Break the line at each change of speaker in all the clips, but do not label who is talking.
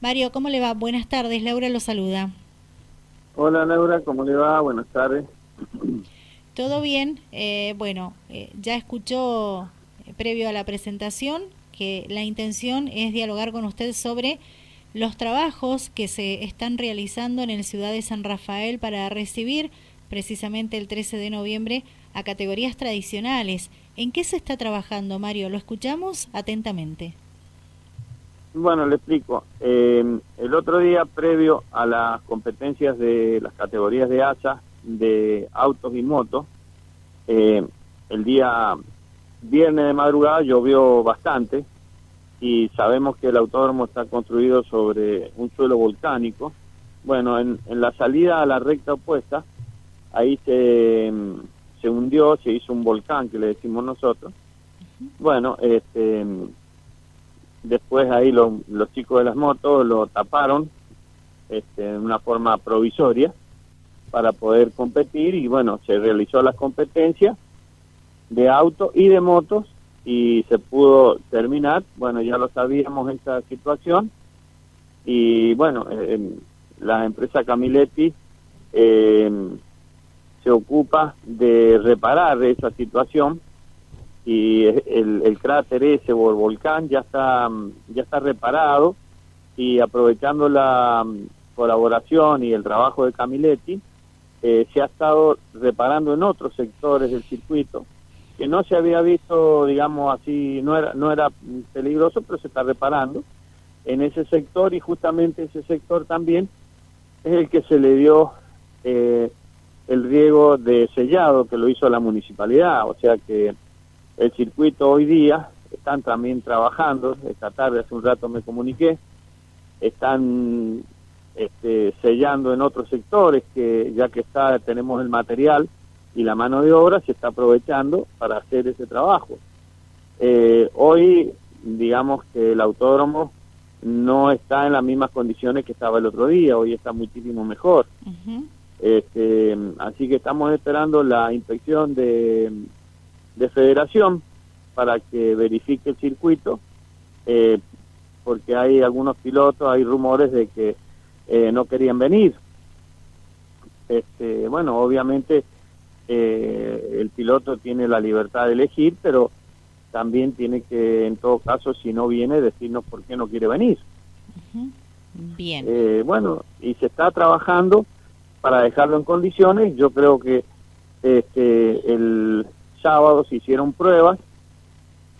Mario, ¿cómo le va? Buenas tardes, Laura lo saluda.
Hola Laura, ¿cómo le va? Buenas tardes.
Todo bien. Eh, bueno, eh, ya escuchó eh, previo a la presentación que la intención es dialogar con usted sobre los trabajos que se están realizando en el Ciudad de San Rafael para recibir precisamente el 13 de noviembre a categorías tradicionales. ¿En qué se está trabajando, Mario? Lo escuchamos atentamente.
Bueno, le explico. Eh, el otro día, previo a las competencias de las categorías de ASA, de autos y motos, eh, el día viernes de madrugada llovió bastante y sabemos que el autódromo está construido sobre un suelo volcánico. Bueno, en, la salida a la recta opuesta, ahí se, se hundió, se hizo un volcán que le decimos nosotros. Bueno, este Después ahí los, los chicos de las motos lo taparon este, de una forma provisoria para poder competir y bueno, se realizó la competencia de autos y de motos y se pudo terminar. Bueno, ya lo sabíamos esta situación y bueno, eh, la empresa Camiletti eh, se ocupa de reparar esa situación y el, el cráter ese o el volcán ya está ya está reparado y aprovechando la mm, colaboración y el trabajo de Camiletti eh, se ha estado reparando en otros sectores del circuito que no se había visto digamos así no era no era peligroso pero se está reparando en ese sector y justamente ese sector también es el que se le dio eh, el riego de sellado que lo hizo la municipalidad. O sea que el circuito hoy día, están también trabajando, esta tarde hace un rato me comuniqué, están este, sellando en otros sectores que ya que está tenemos el material y la mano de obra se está aprovechando para hacer ese trabajo. Eh, hoy digamos que el autódromo no está en las mismas condiciones que estaba el otro día, hoy está muchísimo mejor. este, así que estamos esperando la inspección de de federación para que verifique el circuito, eh, porque hay algunos pilotos, hay rumores de que eh, no querían venir. Este, bueno, obviamente eh, el piloto tiene la libertad de elegir, pero también tiene que, en todo caso, si no viene, decirnos por qué no quiere venir.
Bien.
bueno, y se está trabajando para dejarlo en condiciones. Yo creo que este, el, sábado se hicieron pruebas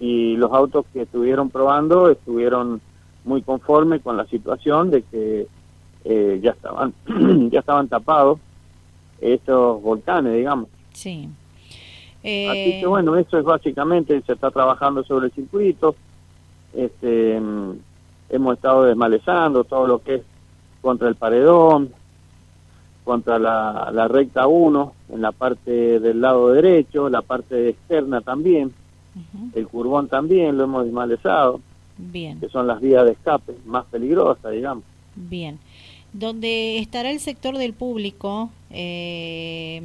y los autos que estuvieron probando estuvieron muy conformes con la situación de que eh, ya estaban ya estaban tapados estos volcanes digamos.
Sí.
Así que eh, bueno eso es básicamente se está trabajando sobre el circuito este mm, hemos estado desmalezando todo lo que es contra el paredón contra la, la recta 1 en la parte del lado derecho, la parte externa también, el curbón también lo hemos desmalezado,
Bien.
que son las vías de escape más peligrosas, digamos.
Bien. Donde estará el sector del público, eh,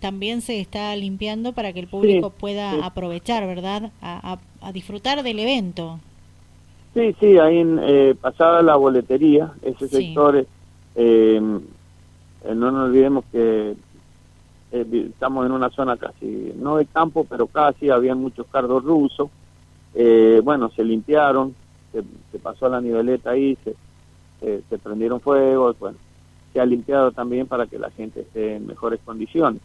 también se está limpiando para que el público pueda aprovechar, ¿verdad? A, a, disfrutar del evento.
Sí, sí, ahí en, eh, pasada la boletería, ese sector eh, eh, no nos olvidemos que eh, estamos en una zona casi, no de campo, pero casi, había muchos cardos rusos. Eh, bueno, se limpiaron, se, pasó la niveleta ahí, se, se prendieron fuegos, bueno, se ha limpiado también para que la gente esté en mejores condiciones.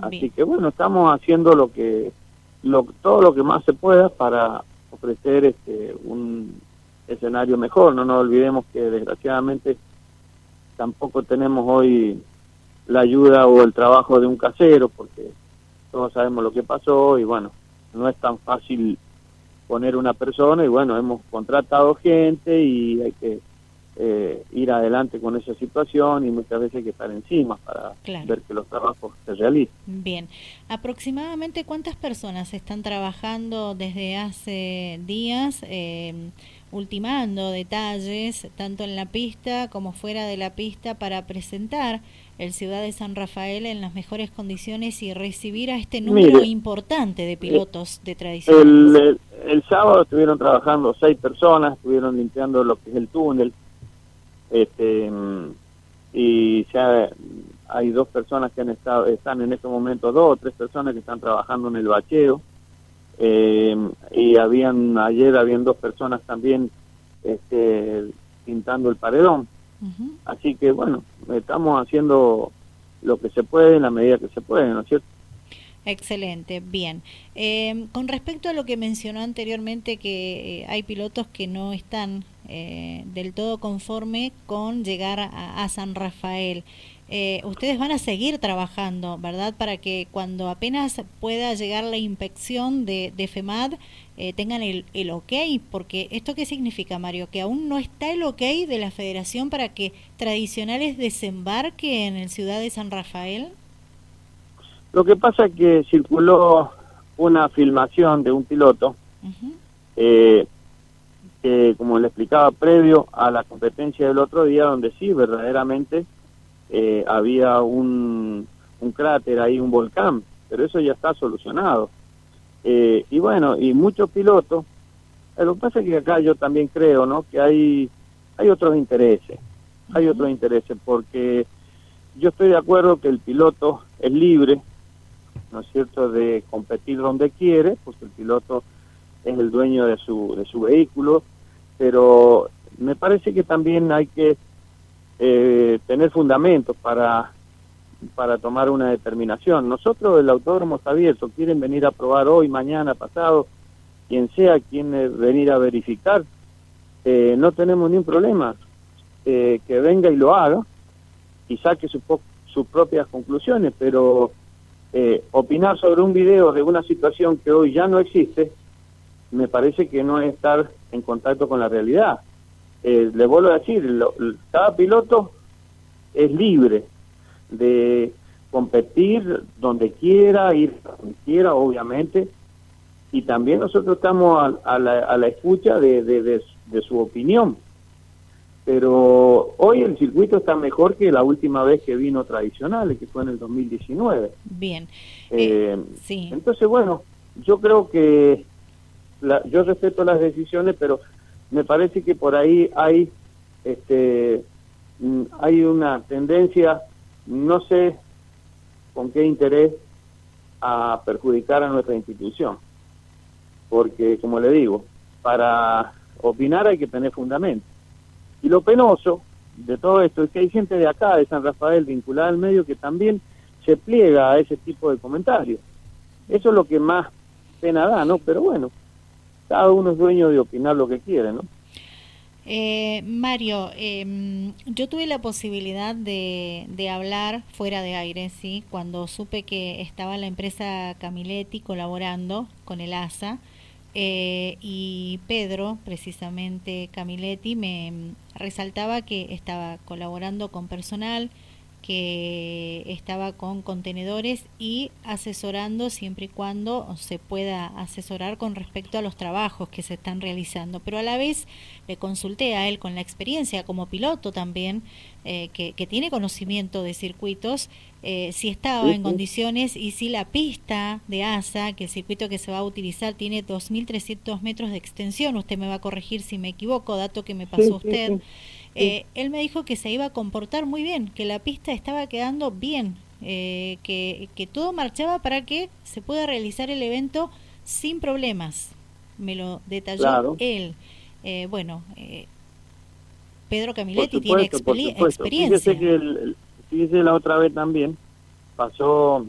Así que bueno, estamos haciendo lo que, lo, todo lo que más se pueda para ofrecer este un escenario mejor. No nos olvidemos que desgraciadamente tampoco tenemos hoy la ayuda o el trabajo de un casero, porque todos sabemos lo que pasó y bueno, no es tan fácil poner una persona y bueno, hemos contratado gente y hay que eh, ir adelante con esa situación y muchas veces hay que estar encima para ver que los trabajos se realicen.
Bien, aproximadamente cuántas personas están trabajando desde hace días eh, ultimando detalles tanto en la pista como fuera de la pista para presentar el Ciudad de San Rafael en las mejores condiciones y recibir a este número importante de pilotos de tradición.
El, sábado estuvieron trabajando seis personas, estuvieron limpiando lo que es el túnel, Este, y ya hay dos personas que han estado, están en este momento, dos o tres personas que están trabajando en el bacheo. Eh, y habían ayer habían dos personas también este, pintando el paredón. Así que bueno, estamos haciendo lo que se puede en la medida que se puede, ¿no es cierto?
Excelente, bien. Eh, con respecto a lo que mencionó anteriormente, que eh, hay pilotos que no están eh, del todo conforme con llegar a, San Rafael. Ustedes van a seguir trabajando, ¿verdad? Para que cuando apenas pueda llegar la inspección de, de FEMAD tengan el, el, ok, porque esto qué significa, Mario, que aún no está el ok de la federación para que tradicionales desembarquen en el ciudad de San Rafael.
Lo que pasa es que circuló una filmación de un piloto eh, que, como le explicaba, previo a la competencia del otro día, donde sí, verdaderamente eh, había un, un cráter ahí, un volcán, pero eso ya está solucionado. Eh, y bueno, y muchos pilotos, lo que pasa es que acá yo también creo, ¿no? Que hay, hay otros intereses, hay otros intereses, porque yo estoy de acuerdo que el piloto es libre ¿no es cierto?, de competir donde quiere, porque el piloto es el dueño de su, de su vehículo, pero me parece que también hay que eh, tener fundamentos para, para tomar una determinación. Nosotros, el autódromo está abierto, quieren venir a probar hoy, mañana, pasado, quien sea quien venir a verificar, eh, no tenemos ningún problema. Eh, que venga y lo haga y saque sus propias conclusiones, pero eh, opinar sobre un video de una situación que hoy ya no existe, me parece que no es estar en contacto con la realidad. Eh, le vuelvo a decir, cada piloto es libre de competir donde quiera, ir donde quiera, obviamente, y también nosotros estamos a, la, escucha de su opinión pero hoy el circuito está mejor que la última vez que vino tradicional, que fue en el 2019.
Bien.
Eh, eh, sí. Entonces, bueno, yo creo que yo respeto las decisiones, pero me parece que por ahí hay este mm, hay una tendencia, no sé con qué interés, a perjudicar a nuestra institución. Porque, como le digo, para opinar hay que tener fundamento. Y lo penoso de todo esto es que hay gente de acá, de San Rafael, vinculada al medio, que también se pliega a ese tipo de comentarios. Eso es lo que más pena da, ¿no? Pero bueno, cada uno es dueño de opinar lo que quiere, ¿no?
Eh, Mario, em, yo tuve la posibilidad de, de, hablar fuera de aire, ¿sí? Cuando supe que estaba la empresa Camiletti colaborando con el ASA eh, y Pedro, precisamente Camiletti, me resaltaba que estaba colaborando con personal, que estaba con contenedores y asesorando siempre y cuando se pueda asesorar con respecto a los trabajos que se están realizando. Pero a la vez le consulté a él con la experiencia como piloto también, eh, que, tiene conocimiento de circuitos, eh, si estaba en condiciones y si la pista de ASA, que el circuito que se va a utilizar tiene 2.300 metros de extensión, usted me va a corregir si me equivoco, dato que me pasó usted. Eh, él me dijo que se iba a comportar muy bien, que la pista estaba quedando bien, eh, que, que todo marchaba para que se pueda realizar el evento sin problemas. Me lo detalló él. Eh, bueno, Pedro Camiletti tiene experiencia.
Fíjese que fíjese la otra vez también pasó,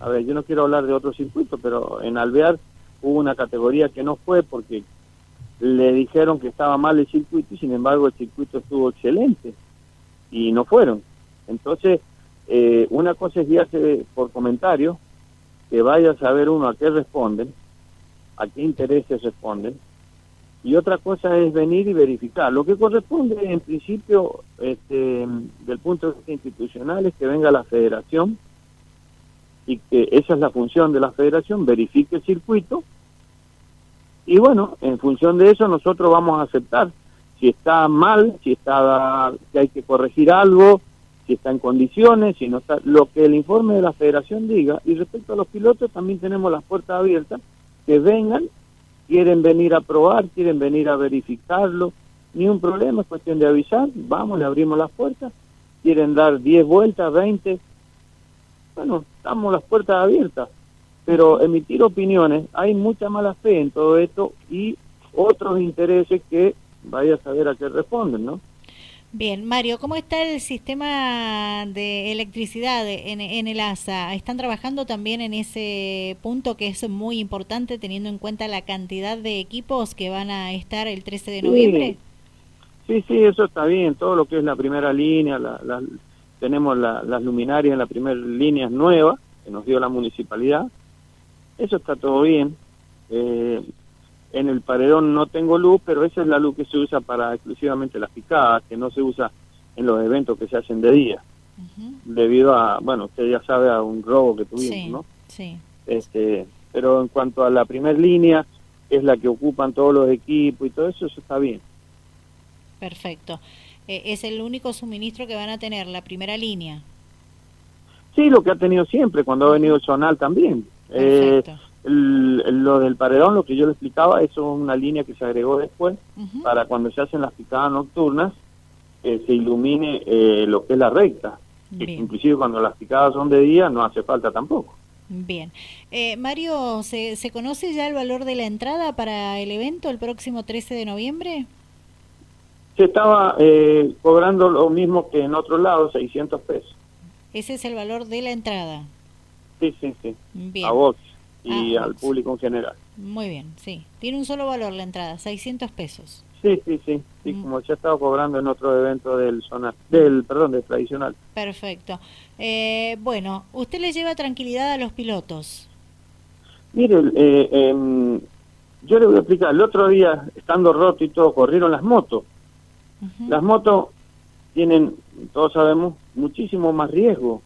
a ver, yo no quiero hablar de otro circuito, pero en Alvear hubo una categoría que no fue porque le dijeron que estaba mal el circuito y sin embargo el circuito estuvo excelente y no fueron. Entonces, eh, una cosa es guiarse por comentarios, que vaya a saber uno a qué responden, a qué intereses responden, y otra cosa es venir y verificar. Lo que corresponde en principio, este, del punto de vista institucional, es que venga la federación y que esa es la función de la federación, verifique el circuito y bueno, en función de eso nosotros vamos a aceptar. Si está mal, si está si hay que corregir algo, si está en condiciones, si no está, lo que el informe de la federación diga. Y respecto a los pilotos también tenemos las puertas abiertas, que vengan, quieren venir a probar, quieren venir a verificarlo, ni un problema, es cuestión de avisar, vamos, le abrimos las puertas, quieren dar 10 vueltas, 20, bueno, estamos las puertas abiertas, pero emitir opiniones, hay mucha mala fe en todo esto y otros intereses que vaya a saber a qué responden, ¿no?
Bien, Mario, ¿cómo está el sistema de electricidad en, el ASA? ¿Están trabajando también en ese punto que es muy importante teniendo en cuenta la cantidad de equipos que van a estar el 13 de noviembre?
Sí, sí, eso está bien. Todo lo que es la primera línea, la, tenemos las luminarias en la primera línea nueva que nos dio la municipalidad. Eso está todo bien. Eh, en el paredón no tengo luz, pero esa es la luz que se usa para exclusivamente las picadas, que no se usa en los eventos que se hacen de día, debido a, bueno, usted ya sabe, a un robo que tuvimos, ¿no?
Sí.
Este, pero en cuanto a la primera línea, es la que ocupan todos los equipos y todo eso, eso está bien.
Perfecto. Eh, ¿Es el único suministro que van a tener, la primera línea?
Sí, lo que ha tenido siempre, cuando ha venido el zonal también. Eh, Perfecto lo del paredón, lo que yo le explicaba, eso es una línea que se agregó después para cuando se hacen las picadas nocturnas, eh, se ilumine eh, lo que es la recta. Inclusive cuando las picadas son de día no hace falta tampoco.
Bien. Eh, Mario, ¿se, ¿se conoce ya el valor de la entrada para el evento el próximo 13 de noviembre?
Se estaba eh, cobrando lo mismo que en otro lado, 600 pesos.
Ese es el valor de la entrada.
Sí, sí, sí. Bien. A vos y ah, al público en general.
Muy bien, sí. Tiene un solo valor la entrada, 600 pesos.
Sí, sí, sí, sí mm. como ya estado cobrando en otro evento del zona, del, perdón, del tradicional.
Perfecto. Eh, bueno, ¿usted le lleva tranquilidad a los pilotos?
Mire, eh, em, yo le voy a explicar, el otro día, estando roto y todo, corrieron las motos. Las motos tienen, todos sabemos, muchísimo más riesgo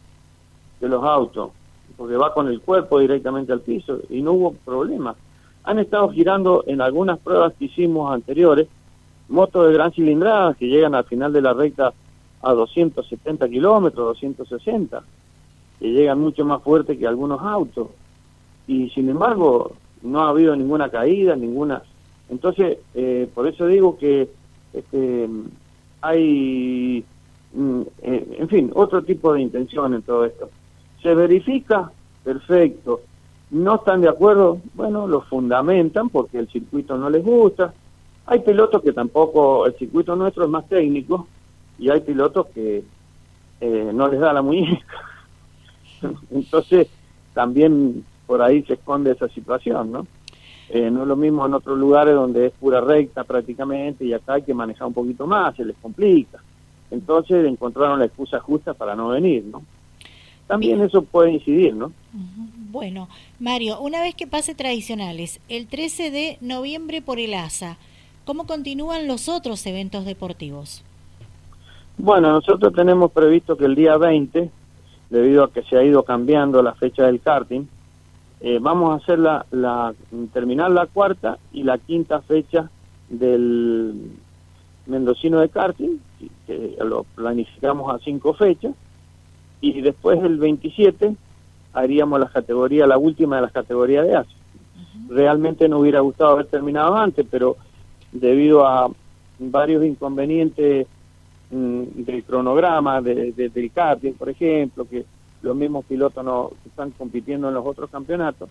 que los autos porque va con el cuerpo directamente al piso y no hubo problema. Han estado girando en algunas pruebas que hicimos anteriores, motos de gran cilindrada que llegan al final de la recta a 270 kilómetros, 260, que llegan mucho más fuerte que algunos autos. Y sin embargo, no ha habido ninguna caída, ninguna... Entonces, eh, por eso digo que este, hay, mm, eh, en fin, otro tipo de intención en todo esto. Se verifica, perfecto. No están de acuerdo, bueno, lo fundamentan porque el circuito no les gusta. Hay pilotos que tampoco, el circuito nuestro es más técnico y hay pilotos que eh, no les da la muñeca. Entonces, también por ahí se esconde esa situación, ¿no? Eh, no es lo mismo en otros lugares donde es pura recta prácticamente y acá hay que manejar un poquito más, se les complica. Entonces encontraron la excusa justa para no venir, ¿no? También eso puede incidir, ¿no?
Bueno, Mario, una vez que pase tradicionales, el 13 de noviembre por el ASA, ¿cómo continúan los otros eventos deportivos?
Bueno, nosotros tenemos previsto que el día 20, debido a que se ha ido cambiando la fecha del karting, eh, vamos a hacer la, la, terminar la cuarta y la quinta fecha del mendocino de karting, que lo planificamos a cinco fechas, y después el 27 haríamos la categoría, la última de las categorías de ASI. Realmente nos hubiera gustado haber terminado antes, pero debido a varios inconvenientes mm, del cronograma, de, del karting, por ejemplo, que los mismos pilotos no, que están compitiendo en los otros campeonatos,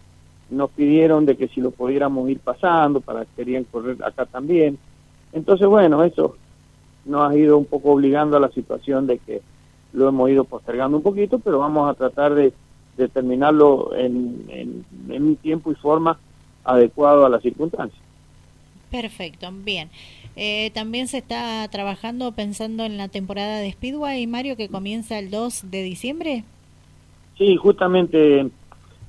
nos pidieron de que si lo pudiéramos ir pasando, para que querían correr acá también. Entonces, bueno, eso nos ha ido un poco obligando a la situación de que lo hemos ido postergando un poquito, pero vamos a tratar de, terminarlo en, un tiempo y forma adecuado a las circunstancias.
Perfecto, bien. Eh, también se está trabajando pensando en la temporada de Speedway, Mario, que comienza el 2 de diciembre.
Sí, justamente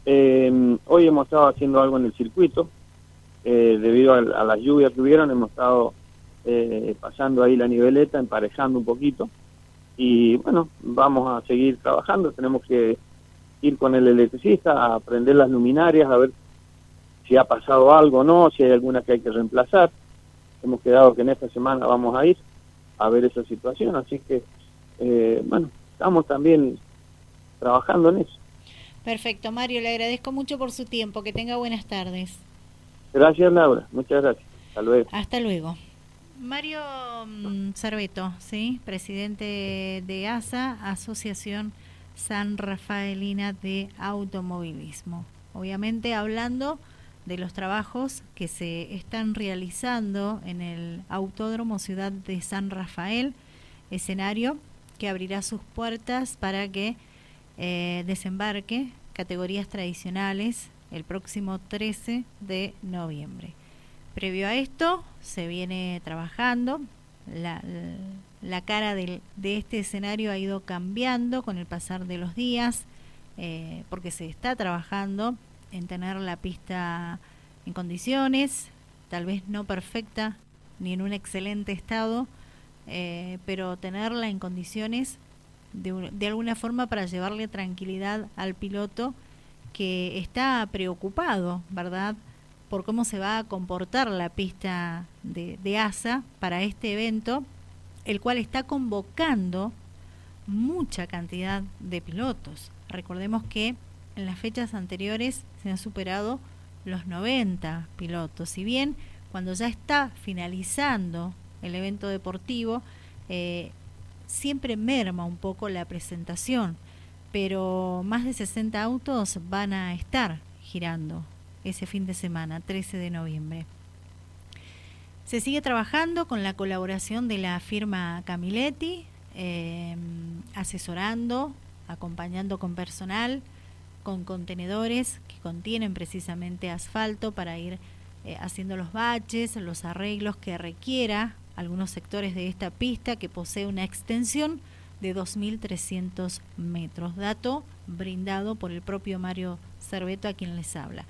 eh, hoy hemos estado haciendo algo en el circuito. Eh, debido a, a, las lluvias que hubieron, hemos estado pasando ahí la niveleta, emparejando un poquito y bueno, vamos a seguir trabajando, tenemos que ir con el electricista a prender las luminarias, a ver si ha pasado algo o no, si hay alguna que hay que reemplazar. Hemos quedado que en esta semana vamos a ir a ver esa situación, así que eh, bueno, estamos también trabajando en eso.
Perfecto, Mario, le agradezco mucho por su tiempo, que tenga buenas tardes.
Gracias, Laura, muchas gracias. Hasta luego.
Hasta luego. Mario mm, Cerveto, ¿sí? presidente de ASA, Asociación San Rafaelina de Automovilismo. Obviamente hablando de los trabajos que se están realizando en el Autódromo Ciudad de San Rafael, escenario que abrirá sus puertas para que eh, desembarque categorías tradicionales el próximo 13 de noviembre. Previo a esto, se viene trabajando. La, cara de este escenario ha ido cambiando con el pasar de los días, eh, porque se está trabajando en tener la pista en condiciones, tal vez no perfecta ni en un excelente estado, eh, pero tenerla en condiciones de alguna forma para llevarle tranquilidad al piloto que está preocupado, ¿verdad? Por cómo se va a comportar la pista de, ASA para este evento, el cual está convocando mucha cantidad de pilotos. Recordemos que en las fechas anteriores se han superado los 90 pilotos. Si bien cuando ya está finalizando el evento deportivo, eh, siempre merma un poco la presentación, pero más de 60 autos van a estar girando ese fin de semana, 13 de noviembre. Se sigue trabajando con la colaboración de la firma Camiletti, eh, asesorando, acompañando con personal, con contenedores que contienen precisamente asfalto para ir eh, haciendo los baches, los arreglos que requiera algunos sectores de esta pista que posee una extensión de 2.300 metros, dato brindado por el propio Mario Cerveto a quien les habla.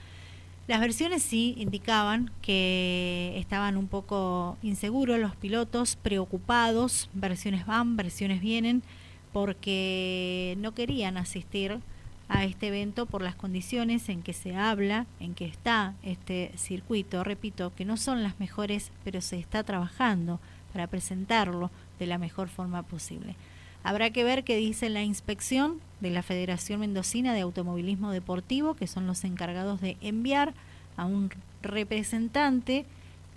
Las versiones sí indicaban que estaban un poco inseguros los pilotos, preocupados, versiones van, versiones vienen, porque no querían asistir a este evento por las condiciones en que se habla, en que está este circuito. Repito, que no son las mejores, pero se está trabajando para presentarlo de la mejor forma posible. Habrá que ver qué dice la inspección de la Federación Mendocina de Automovilismo Deportivo, que son los encargados de enviar a un representante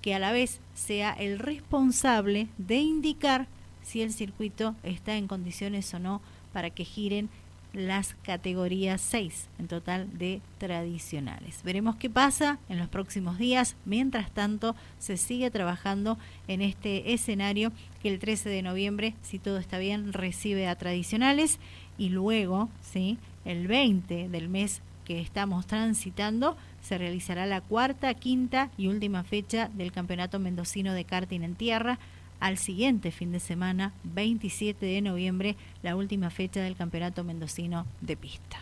que a la vez sea el responsable de indicar si el circuito está en condiciones o no para que giren las categorías 6 en total de tradicionales. Veremos qué pasa en los próximos días. Mientras tanto, se sigue trabajando en este escenario que el 13 de noviembre, si todo está bien, recibe a tradicionales y luego, ¿sí? el 20 del mes que estamos transitando, se realizará la cuarta, quinta y última fecha del Campeonato Mendocino de Karting en Tierra al siguiente fin de semana, 27 de noviembre, la última fecha del Campeonato Mendocino de Pista.